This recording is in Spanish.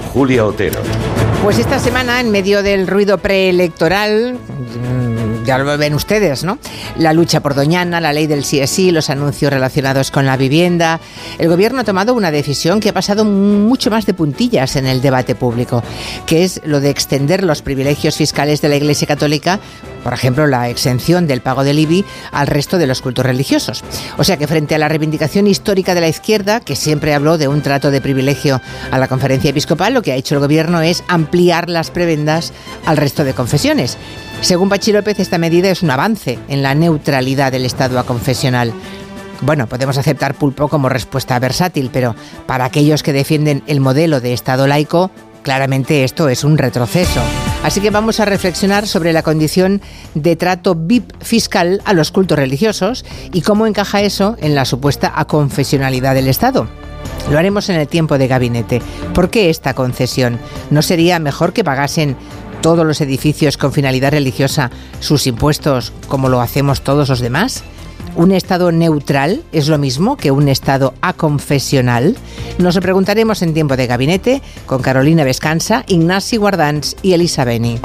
Julia Otero. Pues esta semana, en medio del ruido preelectoral, mm, ya lo ven ustedes, ¿no? La lucha por Doñana, la ley del sí es sí, los anuncios relacionados con la vivienda. El gobierno ha tomado una decisión que ha pasado mucho más de puntillas en el debate público, que es lo de extender los privilegios fiscales de la Iglesia Católica por ejemplo, la exención del pago del IBI al resto de los cultos religiosos. O sea que frente a la reivindicación histórica de la izquierda, que siempre habló de un trato de privilegio a la conferencia episcopal, lo que ha hecho el gobierno es ampliar las prebendas al resto de confesiones. Según Pachi López, esta medida es un avance en la neutralidad del Estado a confesional. Bueno, podemos aceptar pulpo como respuesta versátil, pero para aquellos que defienden el modelo de Estado laico, claramente esto es un retroceso. Así que vamos a reflexionar sobre la condición de trato VIP fiscal a los cultos religiosos y cómo encaja eso en la supuesta aconfesionalidad del Estado. Lo haremos en el tiempo de gabinete. ¿Por qué esta concesión? ¿No sería mejor que pagasen todos los edificios con finalidad religiosa sus impuestos como lo hacemos todos los demás? ¿Un Estado neutral es lo mismo que un Estado aconfesional? Nos lo preguntaremos en tiempo de gabinete con Carolina Vescanza, Ignasi Guardans y Elisa Beni.